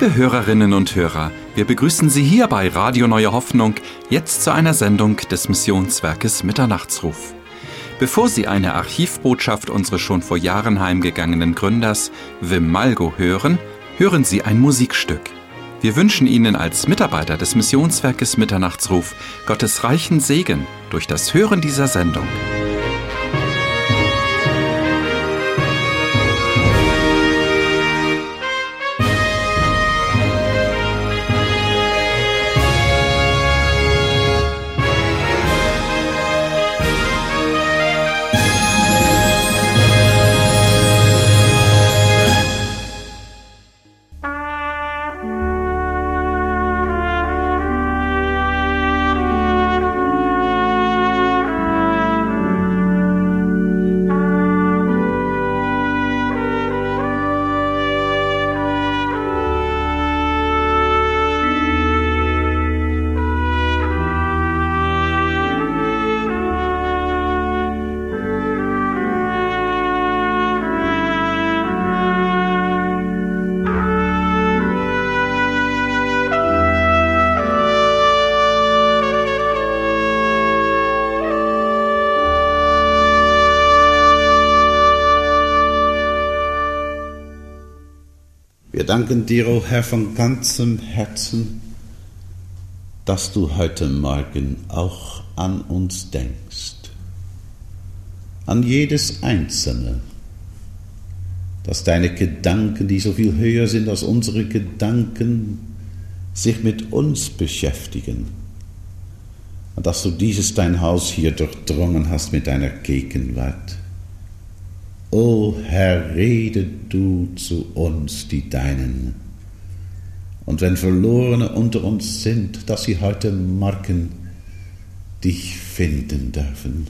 Liebe Hörerinnen und Hörer, wir begrüßen Sie hier bei Radio Neue Hoffnung jetzt zu einer Sendung des Missionswerkes Mitternachtsruf. Bevor Sie eine Archivbotschaft unseres schon vor Jahren heimgegangenen Gründers Wim Malgo hören, hören Sie ein Musikstück. Wir wünschen Ihnen als Mitarbeiter des Missionswerkes Mitternachtsruf Gottes reichen Segen durch das Hören dieser Sendung. Dir, o oh Herr, von ganzem Herzen, dass du heute Morgen auch an uns denkst, an jedes Einzelne, dass deine Gedanken, die so viel höher sind als unsere Gedanken, sich mit uns beschäftigen und dass du dieses dein Haus hier durchdrungen hast mit deiner Gegenwart. O Herr, rede du zu uns, die Deinen. Und wenn Verlorene unter uns sind, dass sie heute Morgen dich finden dürfen,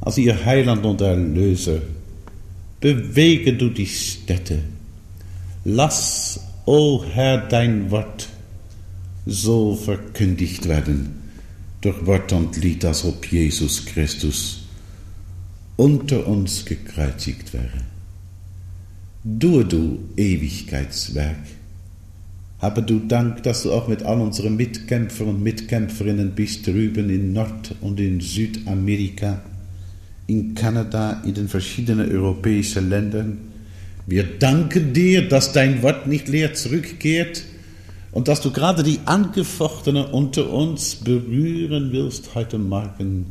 als ihr Heiland und Erlöser, bewege du die Städte. Lass, o Herr, dein Wort so verkündigt werden durch Wort und Lied, als ob Jesus Christus unter uns gekreuzigt wäre. Due du Ewigkeitswerk, habe du Dank, dass du auch mit all unseren Mitkämpfern und Mitkämpferinnen bist drüben in Nord- und in Südamerika, in Kanada, in den verschiedenen europäischen Ländern. Wir danken dir, dass dein Wort nicht leer zurückkehrt und dass du gerade die Angefochtenen unter uns berühren willst heute Morgen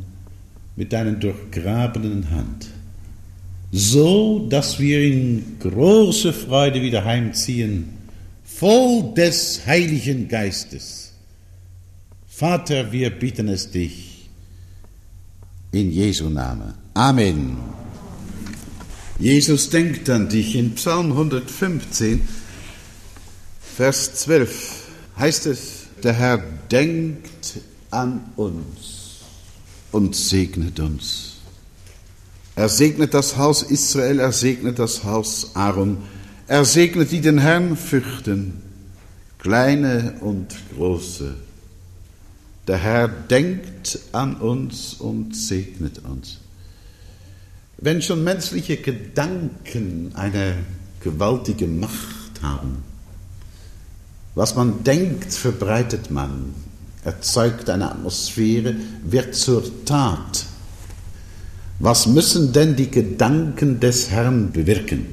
mit deiner durchgrabenen Hand, so dass wir in große Freude wieder heimziehen, voll des Heiligen Geistes. Vater, wir bitten es dich in Jesu Namen. Amen. Jesus denkt an dich. In Psalm 115, Vers 12 heißt es, der Herr denkt an uns und segnet uns. Er segnet das Haus Israel, er segnet das Haus Aaron, er segnet die den Herrn fürchten, kleine und große. Der Herr denkt an uns und segnet uns. Wenn schon menschliche Gedanken eine gewaltige Macht haben, was man denkt, verbreitet man erzeugt eine Atmosphäre, wird zur Tat. Was müssen denn die Gedanken des Herrn bewirken?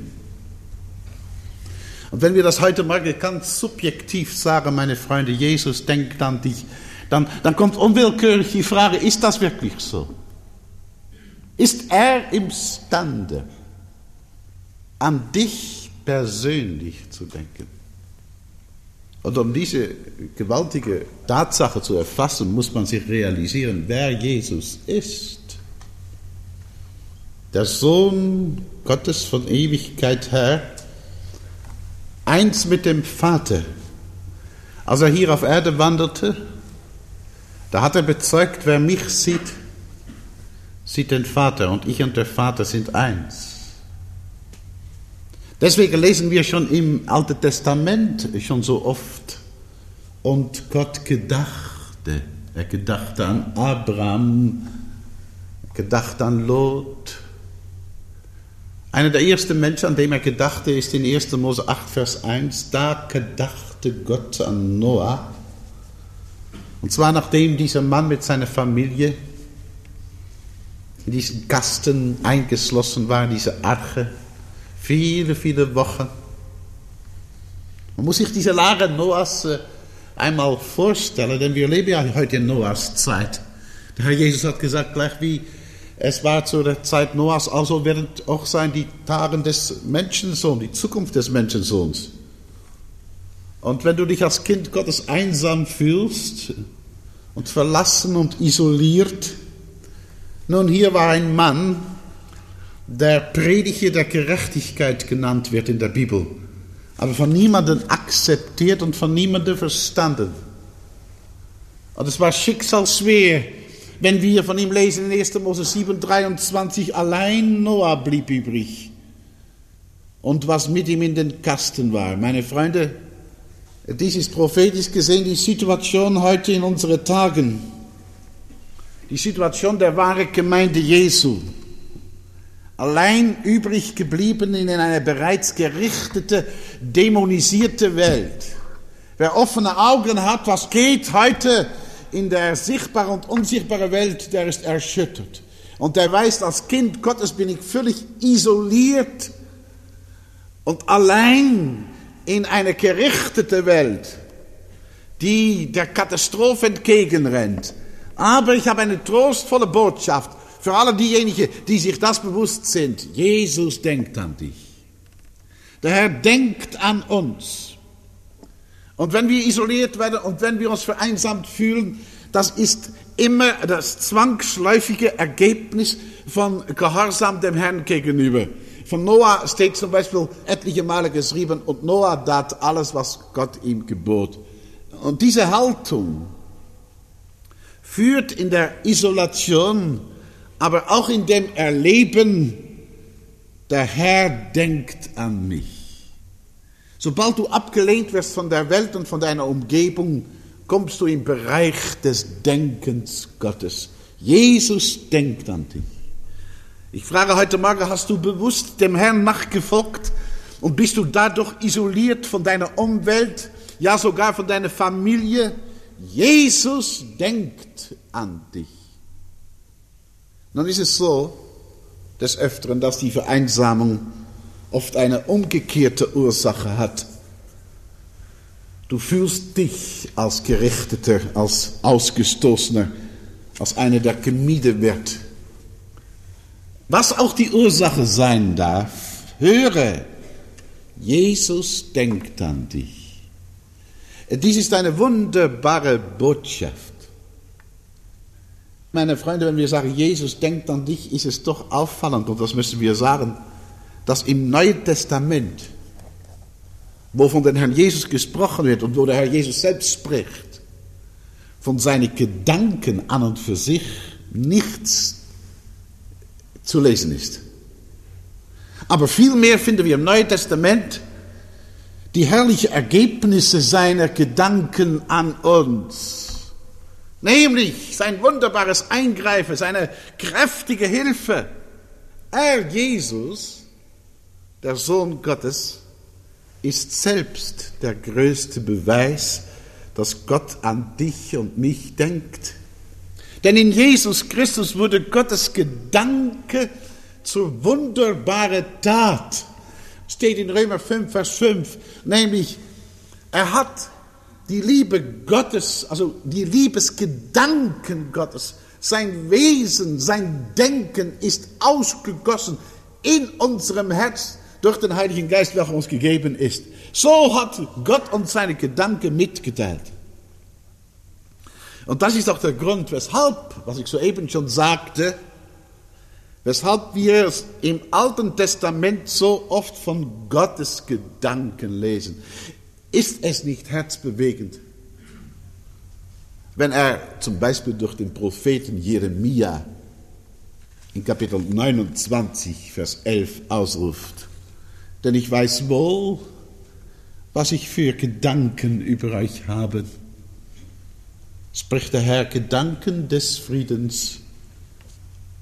Und wenn wir das heute Morgen ganz subjektiv sagen, meine Freunde, Jesus denkt an dich, dann, dann kommt unwillkürlich die Frage, ist das wirklich so? Ist er imstande, an dich persönlich zu denken? Und um diese gewaltige Tatsache zu erfassen, muss man sich realisieren, wer Jesus ist. Der Sohn Gottes von Ewigkeit her, eins mit dem Vater. Als er hier auf Erde wanderte, da hat er bezeugt, wer mich sieht, sieht den Vater und ich und der Vater sind eins. Deswegen lesen wir schon im Alten Testament schon so oft, und Gott gedachte, er gedachte an Abraham, gedachte an Lot, Einer der ersten Menschen, an dem er gedachte, ist in 1. Mose 8, Vers 1. Da gedachte Gott an Noah. Und zwar nachdem dieser Mann mit seiner Familie in diesen Kasten eingeschlossen war, in diese Arche, viele, viele Wochen. Man muss sich diese Lage Noahs äh, einmal vorstellen, denn wir leben ja heute in Noahs Zeit. Der Herr Jesus hat gesagt, gleich wie es war zu der Zeit Noahs, also werden auch sein die Tage des Menschensohns, die Zukunft des Menschensohns. Und wenn du dich als Kind Gottes einsam fühlst und verlassen und isoliert, nun hier war ein Mann, der Prediger der Gerechtigkeit genannt wird in der Bibel, aber von niemandem akzeptiert und von niemandem verstanden. Und es war schicksalsschwer, wenn wir von ihm lesen in 1. Mose 7, 23, allein Noah blieb übrig und was mit ihm in den Kasten war. Meine Freunde, dies ist prophetisch gesehen die Situation heute in unseren Tagen. Die Situation der wahren Gemeinde Jesu. Allein übrig geblieben in einer bereits gerichtete, dämonisierte Welt. Wer offene Augen hat, was geht heute in der sichtbaren und unsichtbaren Welt, der ist erschüttert. Und der weiß, als Kind Gottes bin ich völlig isoliert und allein in eine gerichtete Welt, die der Katastrophe entgegenrennt. Aber ich habe eine trostvolle Botschaft für alle diejenigen, die sich das bewusst sind. Jesus denkt an dich. Der Herr denkt an uns. Und wenn wir isoliert werden und wenn wir uns vereinsamt fühlen, das ist immer das zwangsläufige Ergebnis von Gehorsam dem Herrn gegenüber. Von Noah steht zum Beispiel etliche Male geschrieben, und Noah tat alles, was Gott ihm gebot. Und diese Haltung führt in der Isolation, aber auch in dem Erleben, der Herr denkt an mich. Sobald du abgelehnt wirst von der Welt und von deiner Umgebung, kommst du im Bereich des Denkens Gottes. Jesus denkt an dich. Ich frage heute Morgen, hast du bewusst dem Herrn nachgefolgt und bist du dadurch isoliert von deiner Umwelt, ja sogar von deiner Familie? Jesus denkt an dich. Nun ist es so, des Öfteren, dass die Vereinsamung oft eine umgekehrte Ursache hat. Du fühlst dich als Gerichteter, als Ausgestoßener, als einer, der gemieden wird. Was auch die Ursache sein darf, höre, Jesus denkt an dich. Dies ist eine wunderbare Botschaft. Meine Freunde, wenn wir sagen, Jesus denkt an dich, ist es doch auffallend, und das müssen wir sagen, dass im Neuen Testament, wo von den Herrn Jesus gesprochen wird und wo der Herr Jesus selbst spricht, von seinen Gedanken an und für sich nichts zu lesen ist. Aber vielmehr finden wir im Neuen Testament die herrlichen Ergebnisse seiner Gedanken an uns. Nämlich sein wunderbares Eingreifen, seine kräftige Hilfe. Er, Jesus, der Sohn Gottes, ist selbst der größte Beweis, dass Gott an dich und mich denkt. Denn in Jesus Christus wurde Gottes Gedanke zur wunderbaren Tat. Steht in Römer 5, Vers 5, nämlich er hat die Liebe Gottes, also die Liebesgedanken Gottes, sein Wesen, sein Denken ist ausgegossen in unserem Herz durch den Heiligen Geist, welcher uns gegeben ist. So hat Gott uns seine Gedanken mitgeteilt. Und das ist auch der Grund, weshalb, was ich soeben schon sagte, weshalb wir im Alten Testament so oft von Gottes Gedanken lesen. Ist es nicht herzbewegend, wenn er zum Beispiel durch den Propheten Jeremia in Kapitel 29, Vers 11 ausruft, denn ich weiß wohl, was ich für Gedanken über euch habe, spricht der Herr Gedanken des Friedens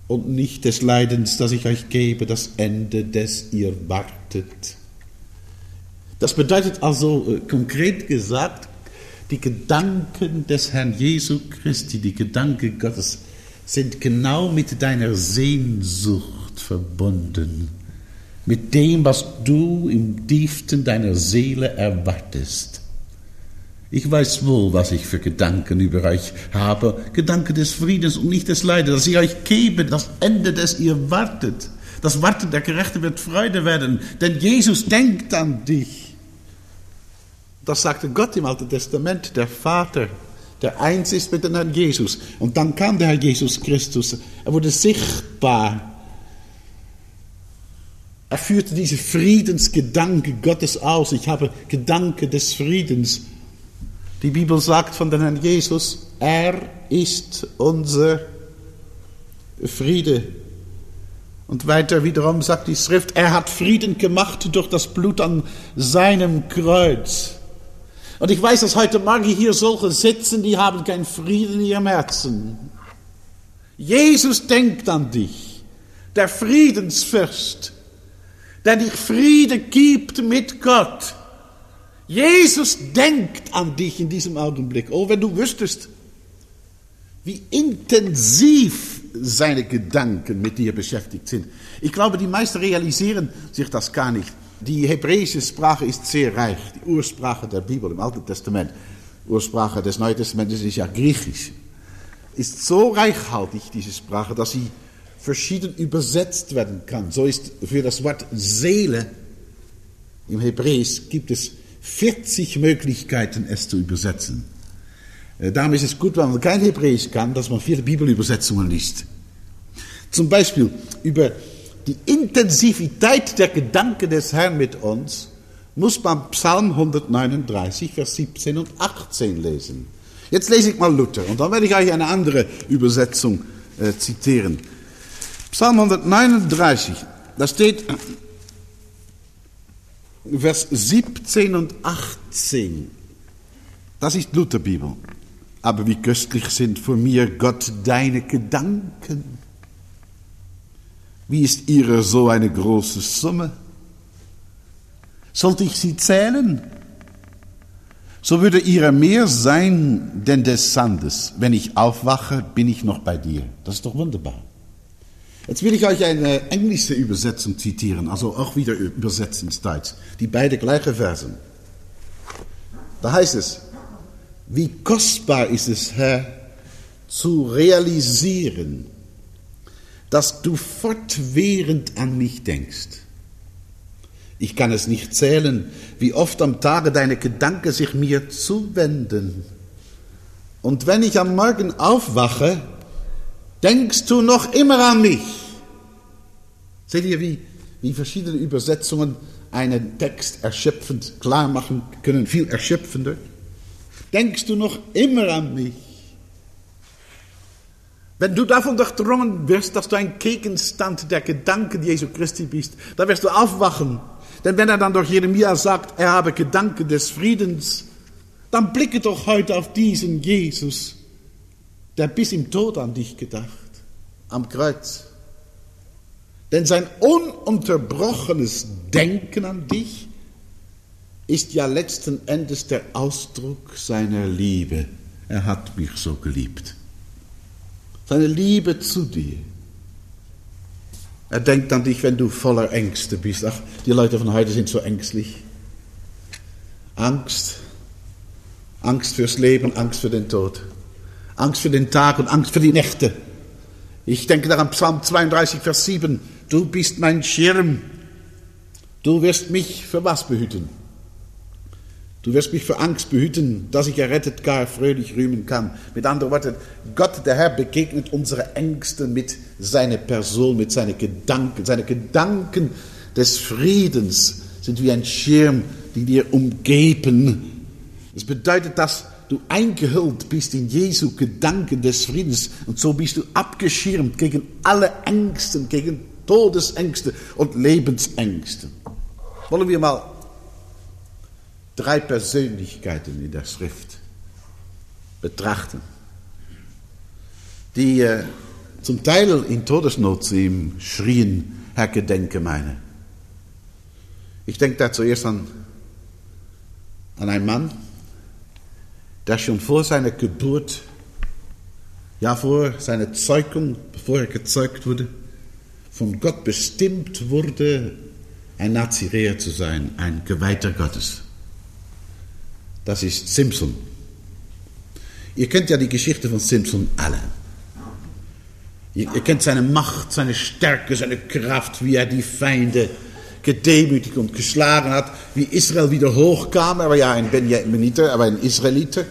und nicht des Leidens, das ich euch gebe, das Ende, des ihr wartet. Das bedeutet also äh, konkret gesagt, die Gedanken des Herrn Jesu Christi, die Gedanken Gottes, sind genau mit deiner Sehnsucht verbunden, mit dem, was du im tiefsten deiner Seele erwartest. Ich weiß wohl, was ich für Gedanken über euch habe, Gedanken des Friedens und nicht des Leides, dass ich euch gebe, das Ende, das ihr wartet. Das Warten der Gerechte wird Freude werden, denn Jesus denkt an dich. Das sagte Gott im Alten Testament, der Vater der eins ist mit dem Herrn Jesus. Und dann kam der Herr Jesus Christus. Er wurde sichtbar. Er führte diese Friedensgedanke Gottes aus. Ich habe Gedanke des Friedens. Die Bibel sagt von dem Herrn Jesus, er ist unser Friede. Und weiter wiederum sagt die Schrift, er hat Frieden gemacht durch das Blut an seinem Kreuz. Und ich weiß, dass heute Morgen hier solche sitzen, die haben keinen Frieden in ihrem Herzen. Jesus denkt an dich, der Friedensfürst, der dich Friede gibt mit Gott. Jesus denkt an dich in diesem Augenblick. Oh, wenn du wüsstest, wie intensiv seine Gedanken mit dir beschäftigt sind. Ich glaube, die meisten realisieren sich das gar nicht. Die hebräische Sprache ist sehr reich, die Ursprache der Bibel im Alten Testament. Ursprache des Neuen Testamentes ist ja Griechisch. Ist so reichhaltig, diese Sprache, dass sie verschieden übersetzt werden kann. So ist für das Wort Seele im Hebräisch gibt es 40 Möglichkeiten, es zu übersetzen. Äh, darum ist es gut, wenn man kein Hebräisch kann, dass man viele Bibelübersetzungen liest. Zum Beispiel über die Intensivität der Gedanken des Herrn mit uns muss man Psalm 139, Vers 17 und 18 lesen. Jetzt lese ich mal Luther und dann werde ich euch eine andere Übersetzung äh, zitieren. Psalm 139, da steht Vers 17 und 18. Das ist Lutherbibel. Aber wie köstlich sind vor mir, Gott, deine Gedanken. Wie ist ihre so eine große Summe? Sollte ich sie zählen? So würde ihre mehr sein denn des Sandes. Wenn ich aufwache, bin ich noch bei dir. Das ist doch wunderbar. Jetzt will ich euch eine englische Übersetzung zitieren, also auch wieder übersetzt ins Deutsch. Die beide gleiche Versen. Da heißt es, wie kostbar ist es, Herr, zu realisieren, dass du fortwährend an mich denkst. Ich kann es nicht zählen, wie oft am Tage deine Gedanken sich mir zuwenden. Und wenn ich am Morgen aufwache, denkst du noch immer an mich. Seht ihr, wie, wie verschiedene Übersetzungen einen Text erschöpfend klar machen können, viel erschöpfender? Denkst du noch immer an mich? Wenn du davon durchdrungen wirst, dass du ein Gegenstand der Gedanken Jesu Christi bist, dann wirst du aufwachen. Denn wenn er dann durch Jeremia sagt, er habe Gedanken des Friedens, dann blicke doch heute auf diesen Jesus, der bis im Tod an dich gedacht, am Kreuz. Denn sein ununterbrochenes Denken an dich ist ja letzten Endes der Ausdruck seiner Liebe. Er hat mich so geliebt seine Liebe zu dir. Er denkt an dich, wenn du voller Ängste bist. Ach, die Leute von heute sind so ängstlich. Angst. Angst fürs Leben, Angst für den Tod. Angst für den Tag und Angst für die Nächte. Ich denke daran Psalm 32, Vers 7. Du bist mein Schirm. Du wirst mich für was behüten? Du wirst mich vor Angst behüten, dass ich errettet gar fröhlich rühmen kann. Mit anderen Worten, Gott, der Herr, begegnet unsere Ängste mit seiner Person, mit seinen Gedanken. Seine Gedanken des Friedens sind wie ein Schirm, die dir umgeben. Das bedeutet, dass du eingehüllt bist in Jesu Gedanken des Friedens und so bist du abgeschirmt gegen alle Ängste, gegen Todesängste und Lebensängste. Wollen wir mal drei Persönlichkeiten in der Schrift betrachten, die äh, zum Teil in Todesnot zu ihm schrien, Herr, gedenke meine. Ich denke da zuerst an, an einen Mann, der schon vor seiner Geburt, ja vor seiner Zeugung, bevor er gezeugt wurde, von Gott bestimmt wurde, ein Naziräer zu sein, ein Geweihter Gottes. Das ist Simpson. Ihr kennt ja die Geschichte von Simpson alle. Ihr, ihr kennt seine Macht, seine Stärke, seine Kraft, wie er die Feinde gedemütigt und geschlagen hat, wie Israel wieder hochkam. Er war ja ein Benjaminiter, aber ein Israeliter.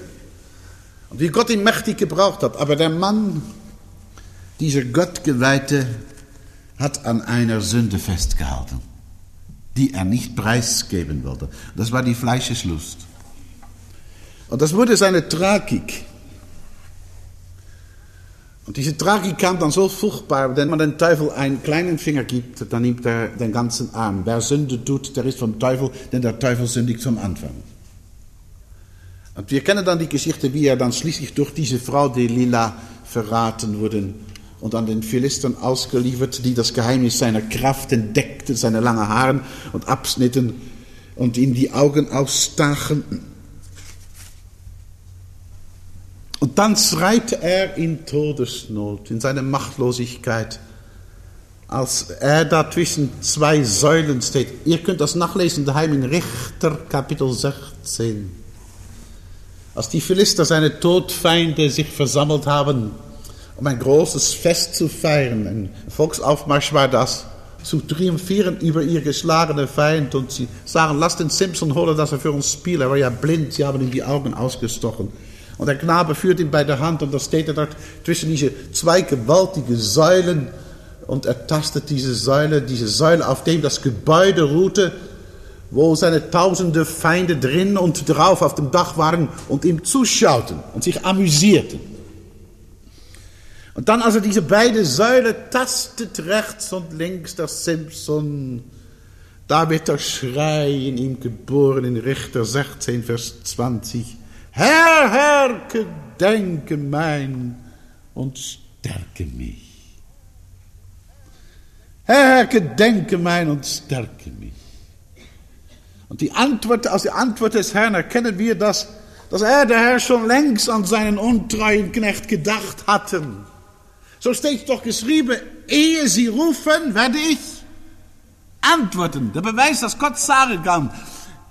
Und wie Gott ihn mächtig gebraucht hat. Aber der Mann, dieser Gottgeweihte, hat an einer Sünde festgehalten, die er nicht preisgeben wollte. Das war die Fleischeslust. Und das wurde seine Tragik. Und diese Tragik kam dann so furchtbar, wenn man dem Teufel einen kleinen Finger gibt, dann nimmt er den ganzen Arm. Wer Sünde tut, der ist vom Teufel, denn der Teufel sündigt vom Anfang. Und wir kennen dann die Geschichte, wie er dann schließlich durch diese Frau Delilah verraten wurde und an den Philistern ausgeliefert, die das Geheimnis seiner Kraft entdeckten, seine langen Haaren und abschnitten und ihm die Augen ausstachen Und dann schreit er in Todesnot, in seiner Machtlosigkeit, als er da zwischen zwei Säulen steht. Ihr könnt das nachlesen daheim in Richter Kapitel 16. Als die Philister, seine Todfeinde, sich versammelt haben, um ein großes Fest zu feiern, ein Volksaufmarsch war das, zu triumphieren über ihr geschlagenen Feind und sie sagen, lasst den Simpson holen, dass er für uns spielt. Er war ja blind, sie haben ihm die Augen ausgestochen. Und der Knabe führt ihn bei der Hand und da steht er dort zwischen diese zwei gewaltige Säulen und er tastet diese Säule, diese Säule, auf dem das Gebäude ruhte, wo seine tausende Feinde drin und drauf auf dem Dach waren und ihm zuschauten und sich amüsierten. Und dann, als er diese beiden Säulen tastet, rechts und links, der Simpson, da wird der Schrei in ihm geboren in Richter 16, Vers 20. Herr, Herr, gedenke mein und stärke mich. Herr, Herr, gedenke mein und stärke mich. Und die Antwort, aus der Antwort des Herrn erkennen wir, dass, dass er, der Herr, schon längst an seinen untreuen Knecht gedacht hatte. So steht doch geschrieben, ehe sie rufen, werde ich antworten. Der Beweis, dass Gott sagen kann,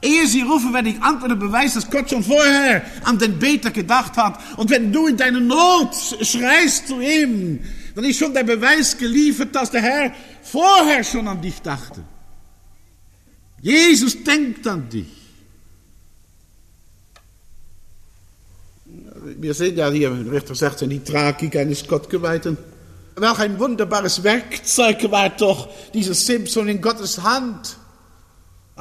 Ehe sie rufen, werde ich antworten, beweist, dass Gott schon vorher an den Beter gedacht hat. Und wenn du in deiner Not schreist zu ihm, dann ist schon der Beweis geliefert, dass der Herr vorher schon an dich dachte. Jesus denkt an dich. Wir sehen ja hier, Richter 16, die Tragik eines Gottgeweihten. Welch ein wunderbares Werkzeug war doch dieses Simpson in Gottes Hand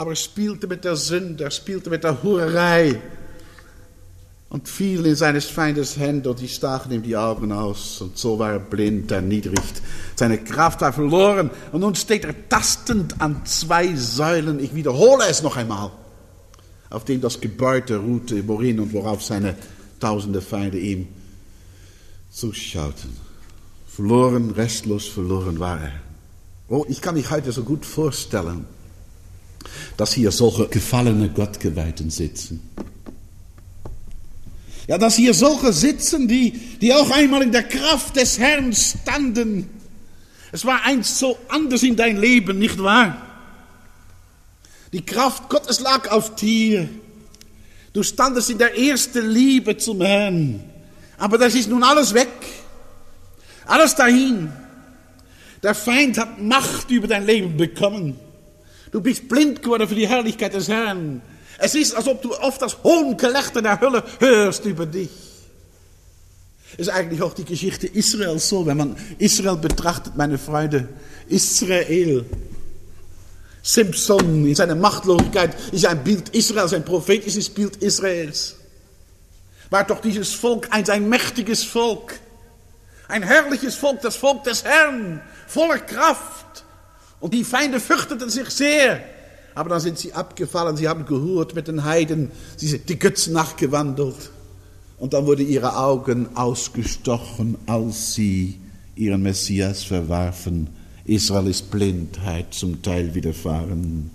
aber er spielte mit der Sünde, er spielte mit der Hurerei und fiel in seines Feindes Hände und die stachen ihm die Augen aus und so war er blind, erniedrigt. Seine Kraft war verloren und nun steht er tastend an zwei Säulen. Ich wiederhole es noch einmal, auf dem das Gebäude ruhte, worin und worauf seine tausende Feinde ihm zuschauten. Verloren, restlos verloren war er. Oh, ich kann mich heute so gut vorstellen, dass hier solche gefallene Gottgeweihten sitzen. Ja, dass hier solche sitzen, die, die auch einmal in der Kraft des Herrn standen. Es war einst so anders in dein Leben, nicht wahr? Die Kraft Gottes lag auf dir. Du standest in der ersten Liebe zum Herrn. Aber das ist nun alles weg. Alles dahin. Der Feind hat Macht über dein Leben bekommen. Du bist blind geworden für die Herrlichkeit des Herrn. Es ist, als ob du oft das Hohngelächter der Hölle hörst über dich. Es ist eigentlich auch die Geschichte Israels so, wenn man Israel betrachtet, meine Freunde. Israel. Simpson in seiner Machtlosigkeit ist ein Bild Israels, ein prophetisches Bild Israels. War doch dieses Volk ein, ein mächtiges Volk. Ein herrliches Volk, das Volk des Herrn, voller Kraft. Und die Feinde fürchteten sich sehr. Aber dann sind sie abgefallen, sie haben gehurt mit den Heiden, sie sind die Götzen nachgewandelt. Und dann wurden ihre Augen ausgestochen, als sie ihren Messias verwarfen. Israel ist Blindheit zum Teil widerfahren.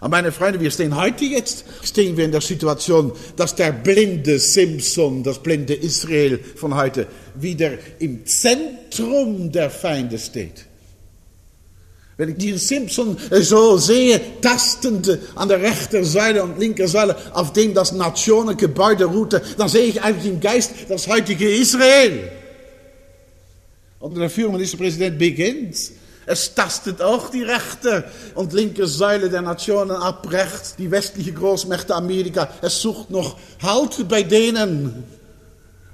Aber meine Freunde, wir stehen heute jetzt, stehen wir in der Situation, dass der blinde Simpson, das blinde Israel von heute, wieder im Zentrum der Feinde steht. Wenn ich diesen Simpson so sehe, tastend an der rechten Seite und linken Seite, auf dem das Nationengebäude ruhte, dann sehe ich eigentlich im Geist das heutige Israel. Unter der Führung Ministerpräsident beginnt. Es tastet auch die rechte und linke Säule der Nationen ab, rechts die westliche Großmächte Amerika. Es sucht noch Halt bei denen.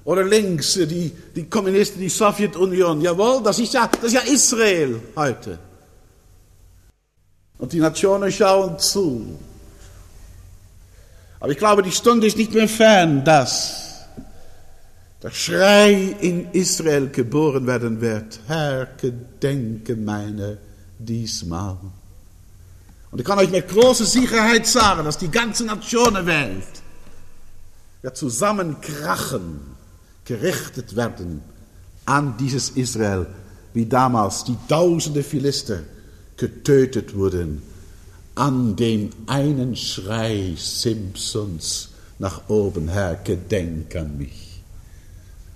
Oder links die, die Kommunisten, die Sowjetunion. Jawohl, das ist ja, das ist ja Israel heute. Und die Nationen schauen zu. Aber ich glaube, die Stunde ist nicht mehr fern, dass der Schrei in Israel geboren werden wird. Herr, gedenke meine diesmal. Und ich kann euch mit großer Sicherheit sagen, dass die ganze Nationenwelt wird zusammenkrachen, gerichtet werden an dieses Israel, wie damals die tausende Philister getötet wurden, an den einen Schrei Simpsons nach oben, Herr, gedenk an mich.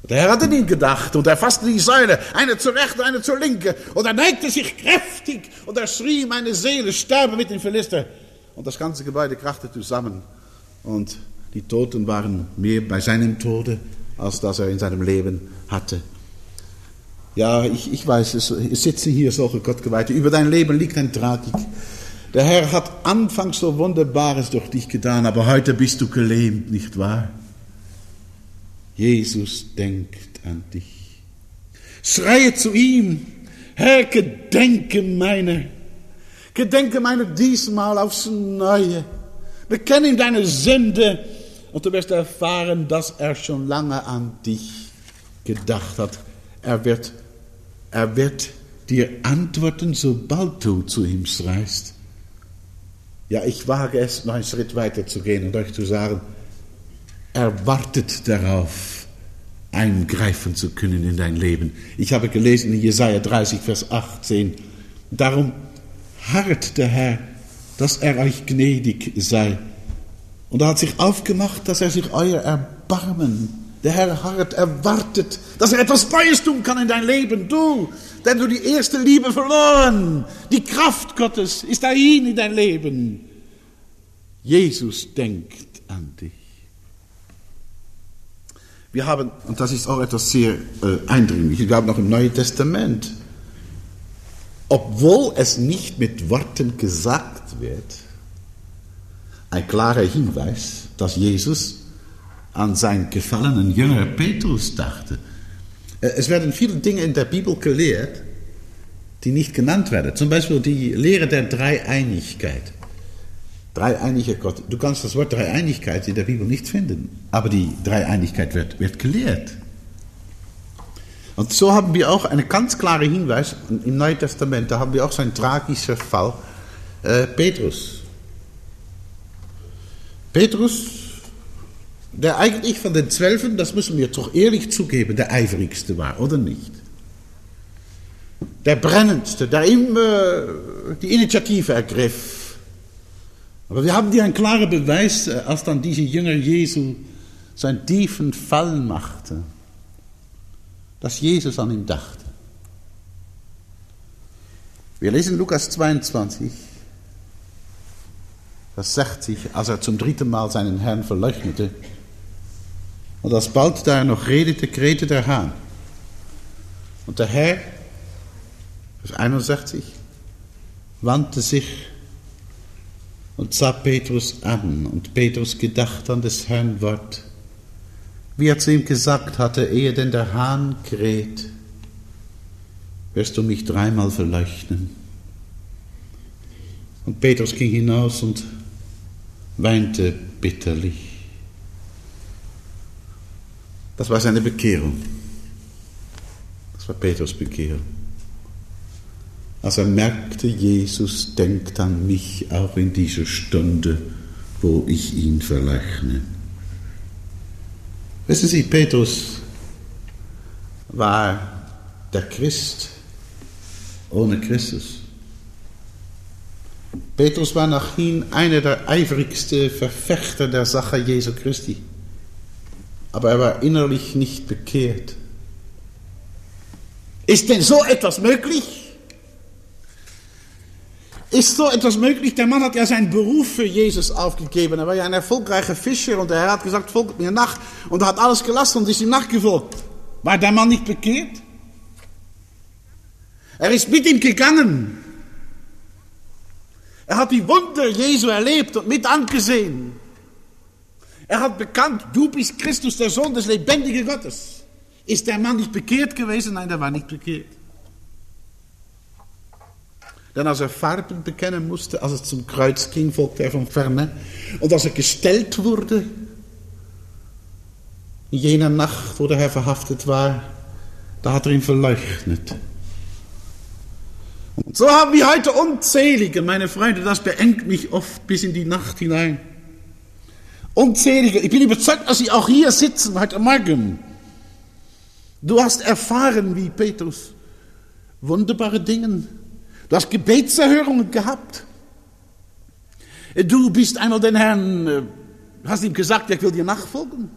Der Herr hatte ihn gedacht und er fasste die Säule, eine zur rechten, eine zur linken, und er neigte sich kräftig und er schrie, meine Seele sterbe mit den Philister. Und das ganze Gebäude krachte zusammen und die Toten waren mehr bei seinem Tode, als dass er in seinem Leben hatte. Ja, ich, ich weiß, es, sitzen hier solche Gottgeweihte. Über dein Leben liegt ein Tragik. Der Herr hat anfangs so Wunderbares durch dich getan, aber heute bist du gelähmt, nicht wahr? Jesus denkt an dich. Schreie zu ihm, Herr, gedenke meiner, gedenke meiner diesmal aufs Neue. Bekenne ihm deine Sünde und du wirst erfahren, dass er schon lange an dich gedacht hat. Er wird er wird dir antworten, sobald du zu ihm schreist. Ja, ich wage es, noch einen Schritt weiter zu gehen und euch zu sagen, er wartet darauf, eingreifen zu können in dein Leben. Ich habe gelesen in Jesaja 30, Vers 18, darum harrt der Herr, dass er euch gnädig sei. Und er hat sich aufgemacht, dass er sich euer Erbarmen der Herr harrt, erwartet, dass er etwas Neues tun kann in dein Leben. Du, denn du die erste Liebe verloren. Die Kraft Gottes ist dahin in dein Leben. Jesus denkt an dich. Wir haben, und das ist auch etwas sehr äh, eindringlich, ich glaube noch im Neuen Testament, obwohl es nicht mit Worten gesagt wird, ein klarer Hinweis, dass Jesus an seinen gefallenen Jünger Petrus dachte. Äh, es werden viele Dinge in der Bibel gelehrt, die nicht genannt werden. Zum Beispiel die Lehre der Dreieinigkeit. Dreieinige Gott. Du kannst das Wort Dreieinigkeit in der Bibel nicht finden, aber die Dreieinigkeit wird, wird gelehrt. Und so haben wir auch einen ganz klaren Hinweis im Neuen Testament, da haben wir auch so einen tragischen Fall, äh, Petrus. Petrus der eigentlich von den Zwölfen, das müssen wir doch ehrlich zugeben, der eifrigste war, oder nicht? Der brennendste, der immer die Initiative ergriff. Aber wir haben hier einen klaren Beweis, äh, als dann diese Jünger Jesu seinen tiefen Fall machte, dass Jesus an ihn dachte. Wir lesen Lukas 22, Vers 60, als er zum dritten Mal seinen Herrn verleugnete. Und als bald da er noch redete, krähte der Hahn. Und der Herr, Vers 61, wandte sich und sah Petrus an. Und Petrus gedacht an des Herrn Wort, wie er zu ihm gesagt hatte, ehe denn der Hahn kräht, wirst du mich dreimal verleuchten. Und Petrus ging hinaus und weinte bitterlich. Das war seine Bekehrung. Das war Petrus Bekehrung. Als er merkte, Jesus denkt an mich auch in dieser Stunde, wo ich ihn verleugne. Wissen Sie, Petrus war der Christ ohne Christus. Petrus war nach hin einer der eifrigsten Verfechter der Sache Jesu Christi. Aber er war innerlich nicht bekehrt. Ist denn so etwas möglich? Ist so etwas möglich? Der Mann hat ja seinen Beruf für Jesus aufgegeben. Er war ja ein erfolgreicher Fischer und der Herr hat gesagt, folgt mir nach. Und er hat alles gelassen und ist ihm nachgefolgt. War der Mann nicht bekehrt? Er ist mit ihm gegangen. Er hat die Wunder Jesu erlebt und mit angesehen. Er hat bekannt, du bist Christus, der Sohn des lebendigen Gottes. Ist der Mann nicht bekehrt gewesen? Nein, der war nicht bekehrt. Denn als er Farben bekennen musste, als es zum Kreuz ging, folgte er von ferne. Und als er gestellt wurde, in jener Nacht, wo der Herr verhaftet war, da hat er ihn verleugnet. Und so haben wir heute unzählige, meine Freunde, das beengt mich oft bis in die Nacht hinein. Unzählige, ich bin überzeugt, dass Sie auch hier sitzen heute Morgen. Du hast erfahren, wie Petrus, wunderbare Dinge. Du hast Gebetserhörungen gehabt. Du bist einmal den Herrn, äh, hast ihm gesagt, ich will dir nachfolgen.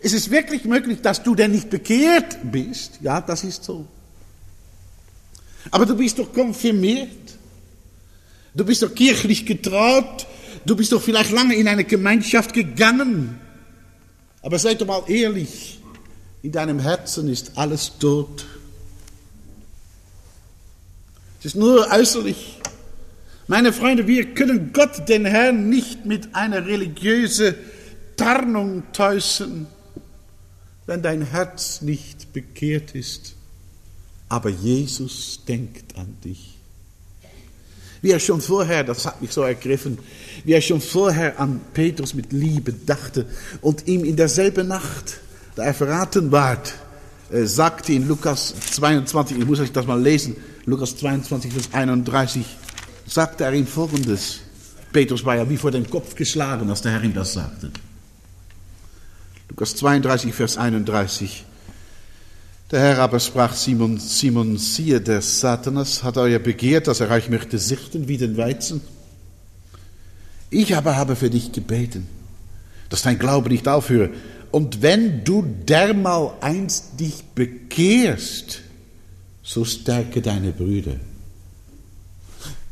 Ist es wirklich möglich, dass du denn nicht bekehrt bist? Ja, das ist so. Aber du bist doch konfirmiert. Du bist doch kirchlich getraut. Du bist doch vielleicht lange in eine Gemeinschaft gegangen. Aber sei doch mal ehrlich. In deinem Herzen ist alles tot. Es ist nur äußerlich. Meine Freunde, wir können Gott, den Herrn, nicht mit einer religiösen Tarnung täuschen, wenn dein Herz nicht bekehrt ist aber Jesus denkt an dich. Wie er schon vorher, das hat mich so ergriffen, wie er schon vorher an Petrus mit Liebe dachte und ihm in derselben Nacht, da er verraten ward, äh, sagte in Lukas 22, ich muss euch das mal lesen, Lukas 22, Vers 31, sagte er ihm folgendes. Petrus war ja wie vor den Kopf geschlagen, als der Herr ihm das sagte. Lukas 32, Vers 31. Der Herr aber sprach Simon, Simon, siehe, der Satanas hat euer begehrt, dass er euch möchte sichten wie den Weizen. Ich aber habe für dich gebeten, dass dein Glaube nicht aufhöre. Und wenn du dermal einst dich bekehrst, so stärke deine Brüder.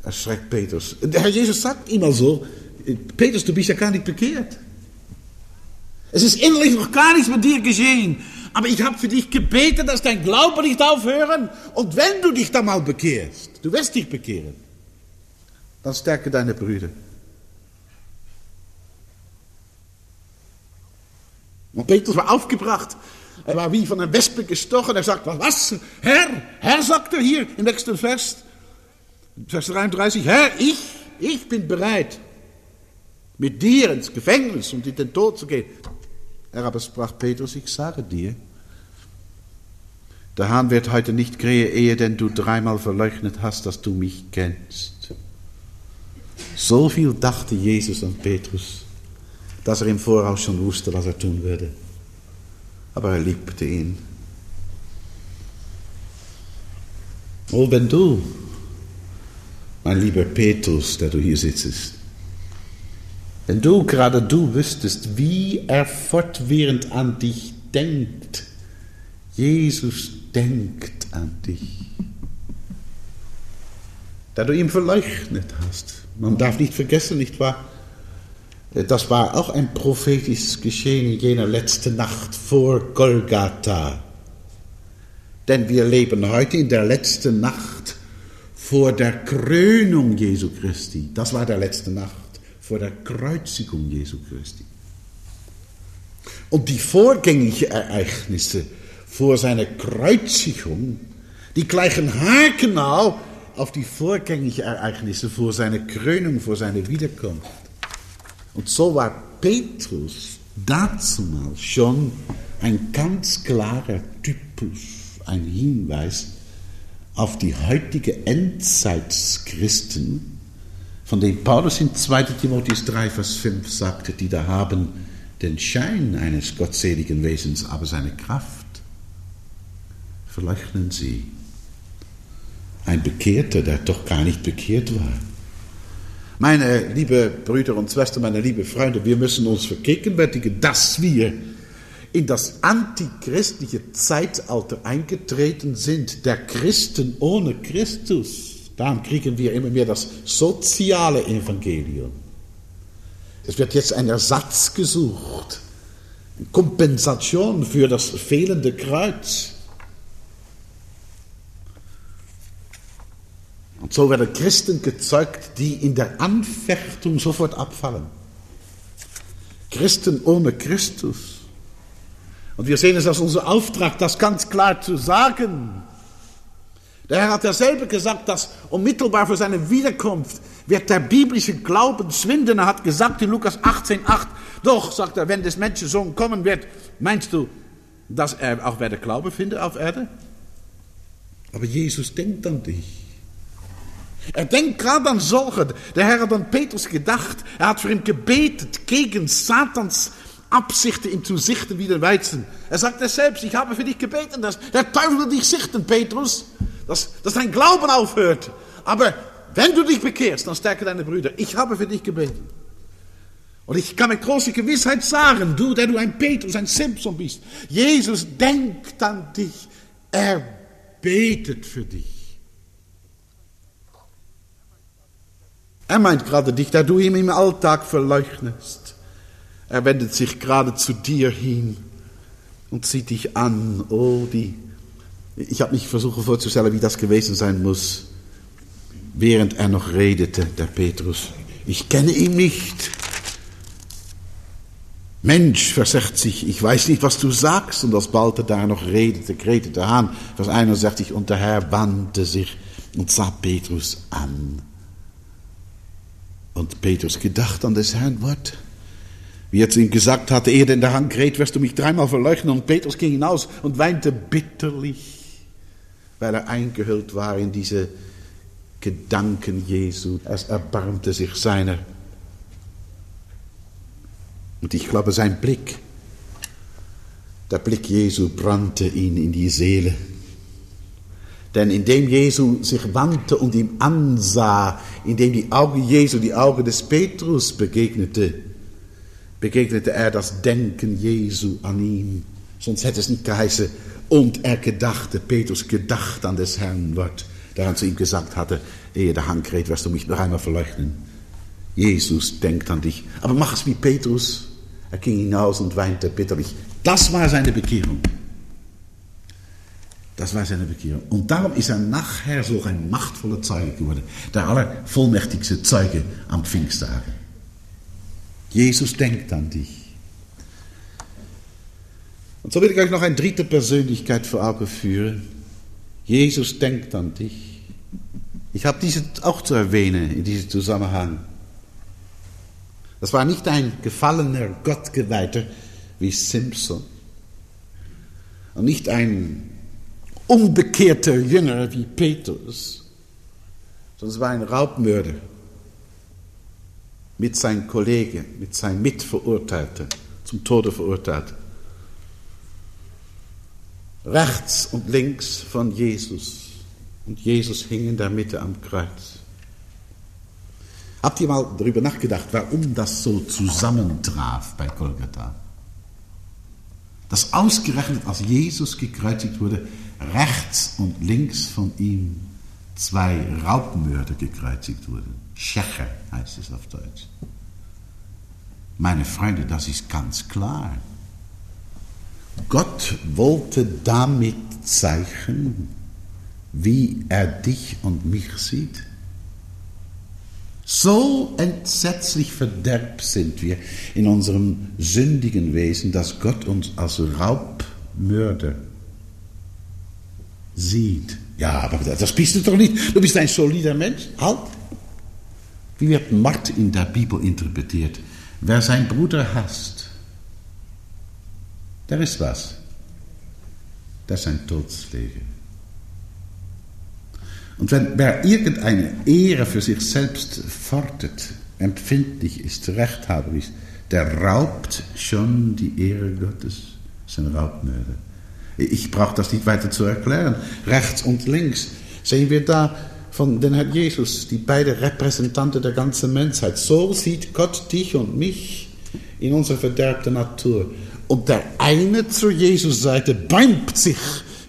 Erschreckt Petrus. Der Herr Jesus sagt immer so, Petrus, du bist ja gar nicht bekehrt. Es ist innerlich noch gar nichts mit dir geschehen. Aber ich habe für dich gebeten, dass dein Glaube nicht aufhören. Und wenn du dich da mal bekehrst, du wirst dich bekehren, dann stärke deine Brüder. Und Petrus war aufgebracht. Er war wie von einer Wespe gestochen. Er sagt, was? Herr, Herr, sagt er hier im nächsten Vers, Vers 33, Herr, ich, ich bin bereit, mit dir ins Gefängnis und in den Tod zu gehen. Er aber sprach Petrus, ich sage dir, der Hahn wird heute nicht krähen, ehe denn du dreimal verleugnet hast, dass du mich kennst. So viel dachte Jesus an Petrus, dass er im Voraus schon wusste, was er tun würde. Aber er liebte ihn. Oh, wenn du, mein lieber Petrus, der du hier sitzt, wenn du, gerade du wüsstest, wie er fortwährend an dich denkt, Jesus denkt an dich. Da du ihn verleugnet hast. Man darf nicht vergessen, nicht wahr? Das war auch ein prophetisches Geschehen in jener letzten Nacht vor Golgatha. Denn wir leben heute in der letzten Nacht vor der Krönung Jesu Christi. Das war der letzte Nacht vor der Kreuzigung Jesu Christi. Und die vorgängigen Ereignisse vor seiner Kreuzigung, die gleichen haargenau auf die vorgängigen Ereignisse vor seiner Krönung, vor seiner Wiederkunft. Und so war Petrus dazumal schon ein ganz klarer Typus, ein Hinweis auf die heutige Endzeitschristen, von denen Paulus in 2 Timotheus 3, Vers 5 sagte, die da haben den Schein eines gottseligen Wesens, aber seine Kraft verleugnen sie. Ein Bekehrter, der doch gar nicht bekehrt war. Meine liebe Brüder und Schwestern, meine liebe Freunde, wir müssen uns vergegenwärtigen, dass wir in das antichristliche Zeitalter eingetreten sind, der Christen ohne Christus. Darum kriegen wir immer mehr das soziale Evangelium. Es wird jetzt ein Ersatz gesucht, Kompensation für das fehlende Kreuz. Und so werden Christen gezeugt, die in der Anfechtung sofort abfallen. Christen ohne Christus. Und wir sehen es als unser Auftrag, das ganz klar zu sagen. Der Herr hat ja selber gesagt, dass unmittelbar für seine Wiederkunft wird der biblische Glauben schwinden. Er hat gesagt in Lukas 18,8, doch, sagt er, wenn des Menschensohn kommen wird, meinst du, dass er auch werde Glaube finden auf Erde? Aber Jesus denkt an dich. Er denkt gerade an solche. Der Herr hat an Petrus gedacht. Er hat für ihn gebetet gegen Satans Absichten, ihm zu sichten wie den Weizen. Er sagt es selbst, ich habe für dich gebeten, dass der Teufel will dich sichten, Petrus, dass, dass dein Glauben aufhört. Aber wenn du dich bekehrst, dann stärke deine Brüder. Ich habe für dich gebeten. Und ich kann mit großer Gewissheit sagen, du, der du ein Petrus, ein Simpson bist, Jesus denkt an dich. Er betet für dich. Er meint gerade dich, da du ihm im Alltag verleugnest. Er wendet sich gerade zu dir hin und sieht dich an. Oh, die. Ich habe mich versucht vorzustellen, wie das gewesen sein muss, während er noch redete, der Petrus. Ich kenne ihn nicht. Mensch, versagt sich, ich weiß nicht, was du sagst. Und als bald er da noch redete, krähte der Hahn, Vers 61, und der Herr wandte sich und sah Petrus an. Und Petrus gedacht an des Herrn Wort. Wie er zu ihm gesagt hatte, ehe denn der Hang kräht, wirst du mich dreimal verleugnen. Und Petrus ging hinaus und weinte bitterlich, weil er eingehüllt war in diese Gedanken Jesu. Es erbarmte sich seiner. Und ich glaube, sein Blick, der Blick Jesu brannte ihn in die Seele. Denn indem Jesu sich wandte und ihm ansah, indem die Augen Jesu die Augen des Petrus begegnete, begegnete er das Denken Jesu an ihm. Sonst hätte es nicht geheißen, und er gedachte, Petrus gedacht an des Herrn Wort, der er zu ihm gesagt hatte, ehe der Hang kräht, wirst du mich noch einmal verleuchten. Jesus denkt an dich. Aber mach es wie Petrus. Er ging hinaus und weinte bitterlich. Das war seine Bekehrung. Das war seine Bekehrung. Und darum ist er nachher so ein machtvoller Zeuge geworden. Der allervollmächtigste Zeuge am Pfingsttag. Jesus denkt an dich. Und so will ich euch noch eine dritte Persönlichkeit vor Augen führen. Jesus denkt an dich. Ich habe diese auch zu erwähnen in diesem Zusammenhang. Das war nicht ein gefallener Gottgeweihter wie Simpson und nicht ein unbekehrter Jünger wie Petrus, sondern es war ein Raubmörder mit seinen Kollegen, mit seinen Mitverurteilten, zum Tode verurteilt. Rechts und links von Jesus. Und Jesus hing in der Mitte am Kreuz. Habt ihr mal darüber nachgedacht, warum das so zusammentraf bei Golgatha? Dass ausgerechnet, als Jesus gekreuzigt wurde, rechts und links von ihm zwei Raubmörder gekreuzigt wurden. Schächer heißt es auf Deutsch. Meine Freunde, das ist ganz klar. Gott wollte damit zeichnen, wie er dich und mich sieht. So entsetzlich verderbt sind wir in unserem sündigen Wesen, dass Gott uns als Raubmörder sieht. Ja, aber das bist du doch nicht. Du bist ein solider Mensch. Halt. Wie wird Mord in der Bibel interpretiert? Wer seinen Bruder hasst, der ist was? Der ist ein Todspfleger. Und wenn wer irgendeine Ehre für sich selbst fordert, empfindlich ist, rechthaberisch, der raubt schon die Ehre Gottes, ist ein Raubmörder. Ich brauche das nicht weiter zu erklären. Rechts und links sehen wir da von den Herrn Jesus, die beiden Repräsentanten der ganzen Menschheit. So sieht Gott dich und mich in unserer verderbten Natur. Und der eine zur Jesus-Seite bäumt sich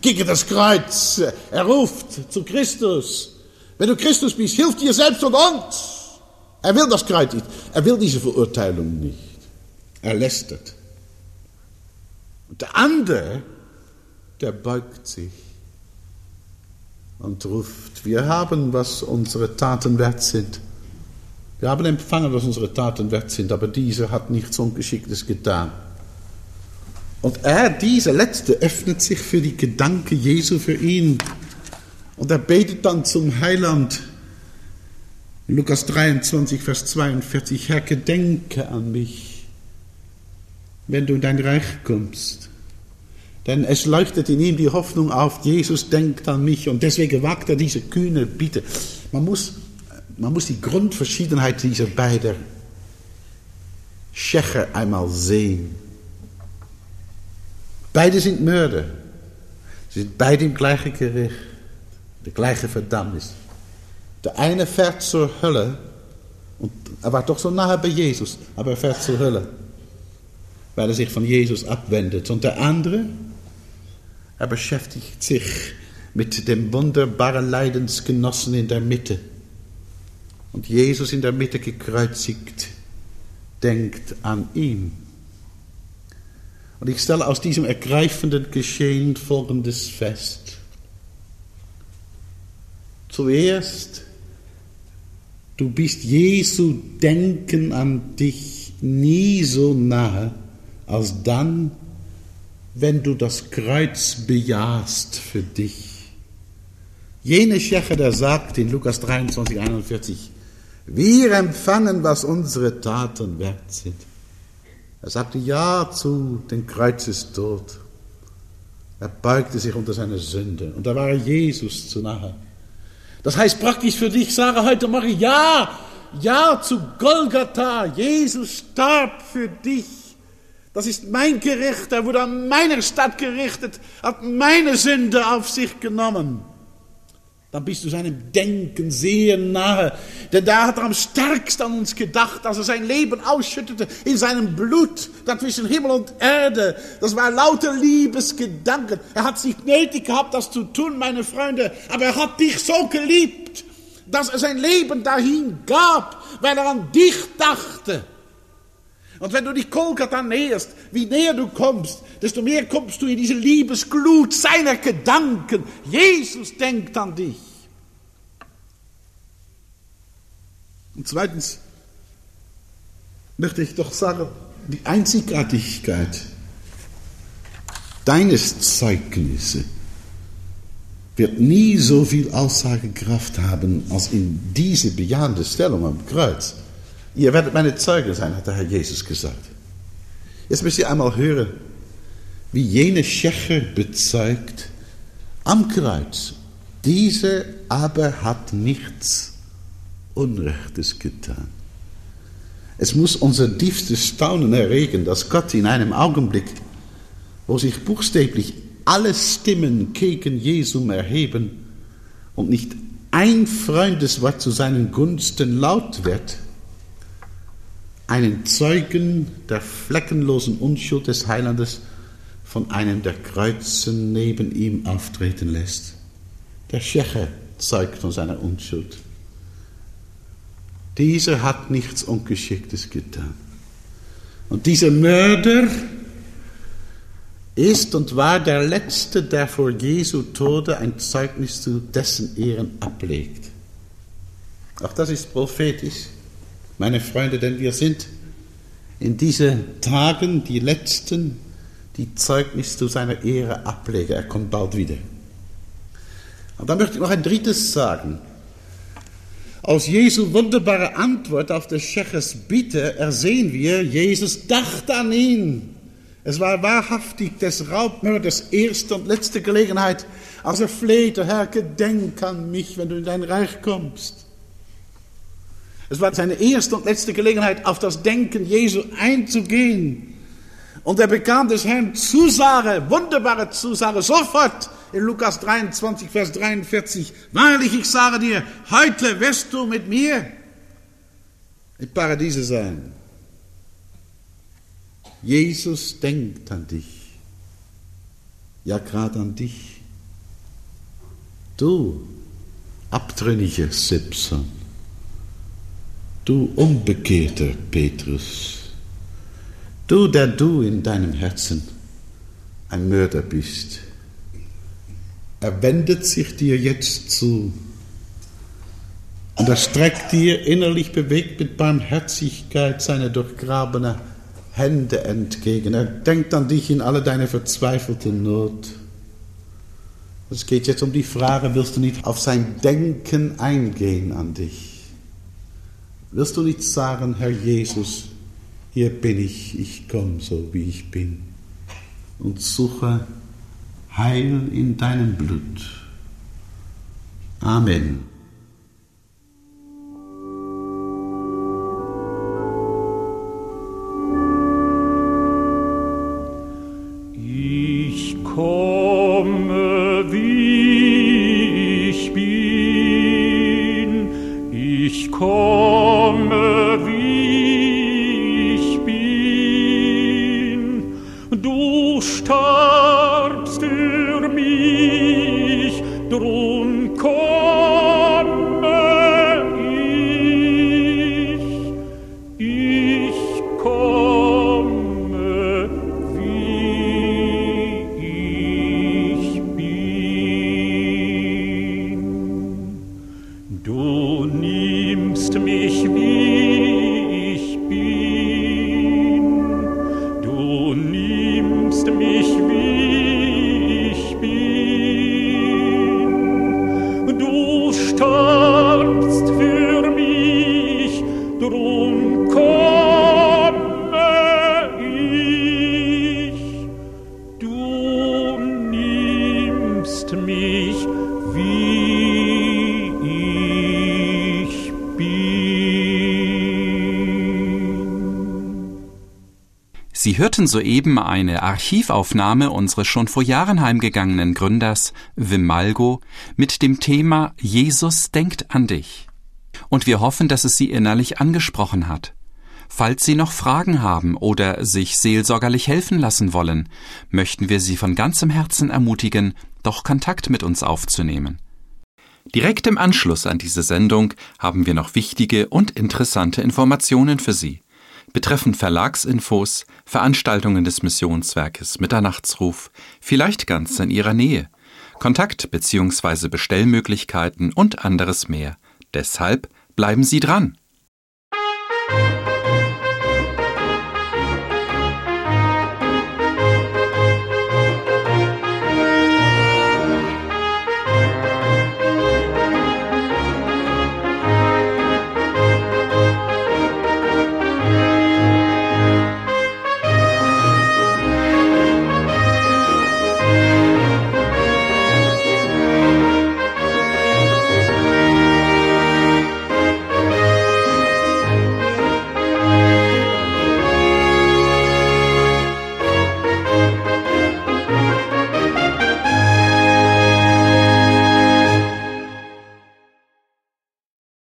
gegen das Kreuz. Er ruft zu Christus. Wenn du Christus bist, hilf dir selbst und uns. Er will das Kreuz nicht. Er will diese Verurteilung nicht. Er lästert. Und der andere, der beugt sich und ruft, wir haben, was unsere Taten wert sind. Wir haben empfangen, was unsere Taten wert sind, aber dieser hat nichts Ungeschicktes getan. Und er, dieser Letzte, öffnet sich für die Gedanken Jesu für ihn. Und er betet dann zum Heiland. In Lukas 23, Vers 42, Herr, gedenke an mich, wenn du in dein Reich kommst. Denn es leuchtet in ihm die Hoffnung auf, Jesus denkt an mich und deswegen wagt er diese kühne Bitte. Man muss, man muss die Grundverschiedenheit dieser beiden Schächer einmal sehen. Beide sind Mörder. Sie sind beide im gleichen Gericht, der gleiche Verdammnis. Der eine fährt zur Hölle und er war doch so nahe bei Jesus, aber er fährt zur Hölle, weil er sich von Jesus abwendet. Und der andere, er beschäftigt sich mit dem wunderbaren Leidensgenossen in der Mitte. Und Jesus in der Mitte gekreuzigt, denkt an ihn. Und ich stelle aus diesem ergreifenden Geschehen Folgendes fest. Zuerst, du bist Jesu Denken an dich nie so nahe, als dann, wenn du das Kreuz bejahst für dich. Jene Schächer, der sagt in Lukas 23, 41, wir empfangen, was unsere Taten wert sind. Er sagte Ja zu den Kreuzestod. Er beugte sich unter seine Sünde und da war Jesus zu nahe. Das heißt praktisch für dich, sage heute Morgen Ja, Ja zu Golgatha. Jesus starb für dich. Das ist mein Gericht. Er wurde an meiner Stadt gerichtet, hat meine Sünde auf sich genommen. Dann bist du seinem Denken sehr nahe. Denn da hat er am stärksten an uns gedacht, als er sein Leben ausschüttete in seinem Blut, das zwischen Himmel und Erde. Das war lauter Liebesgedanken. Er hat sich nötig gehabt, das zu tun, meine Freunde. Aber er hat dich so geliebt, dass er sein Leben dahin gab, weil er an dich dachte. Und wenn du dich Kolkata näherst, wie näher du kommst, desto mehr kommst du in diese Liebesglut seiner Gedanken. Jesus denkt an dich. Und zweitens möchte ich doch sagen, die Einzigartigkeit deines Zeugnisses wird nie so viel Aussagekraft haben als in diese bejahende Stellung am Kreuz. Ihr werdet meine Zeugen sein, hat der Herr Jesus gesagt. Jetzt müsst ihr einmal hören, wie jene Schächer bezeugt am Kreuz. Diese aber hat nichts Unrechtes getan. Es muss unser tiefstes Staunen erregen, dass Gott in einem Augenblick, wo sich buchstäblich alle Stimmen gegen Jesum erheben und nicht ein Freundeswort zu seinen Gunsten laut wird, einen Zeugen der fleckenlosen Unschuld des Heilandes von einem der Kreuzen neben ihm auftreten lässt. Der Scheche zeugt von seiner Unschuld. Dieser hat nichts Ungeschicktes getan. Und dieser Mörder ist und war der Letzte, der vor Jesu Tode ein Zeugnis zu dessen Ehren ablegt. Auch das ist prophetisch meine Freunde, denn wir sind in diesen Tagen die Letzten, die Zeugnis zu seiner Ehre ablegen. Er kommt bald wieder. Und dann möchte ich noch ein drittes sagen. Aus Jesu wunderbare Antwort auf des Schechers Bitte ersehen wir, Jesus dachte an ihn. Es war wahrhaftig des Raubmörders erste und letzte Gelegenheit, als er flehte, Herr, gedenk an mich, wenn du in dein Reich kommst. Es war seine erste und letzte Gelegenheit, auf das Denken Jesu einzugehen. Und er bekam des Herrn Zusage, wunderbare Zusage, sofort in Lukas 23, Vers 43. Wahrlich, ich sage dir, heute wirst du mit mir im Paradiese sein. Jesus denkt an dich. Ja, gerade an dich. Du, abtrünniger Simpson. Du unbekehrter Petrus. Du, der du in deinem Herzen ein Mörder bist. Er wendet sich dir jetzt zu und er streckt dir innerlich bewegt mit Barmherzigkeit seine durchgrabene Hände entgegen. Er denkt an dich in alle deine verzweifelte Not. Es geht jetzt um die Frage, willst du nicht auf sein Denken eingehen an dich? Willst du nicht sagen, Herr Jesus, hier bin ich, ich komme so wie ich bin und suche Heil in deinem Blut. Amen. Sie hörten soeben eine Archivaufnahme unseres schon vor Jahren heimgegangenen Gründers Wim Malgo mit dem Thema Jesus denkt an dich. Und wir hoffen, dass es Sie innerlich angesprochen hat. Falls Sie noch Fragen haben oder sich seelsorgerlich helfen lassen wollen, möchten wir Sie von ganzem Herzen ermutigen, doch Kontakt mit uns aufzunehmen. Direkt im Anschluss an diese Sendung haben wir noch wichtige und interessante Informationen für Sie betreffend Verlagsinfos, Veranstaltungen des Missionswerkes Mitternachtsruf, vielleicht ganz in Ihrer Nähe, Kontakt- bzw. Bestellmöglichkeiten und anderes mehr. Deshalb bleiben Sie dran!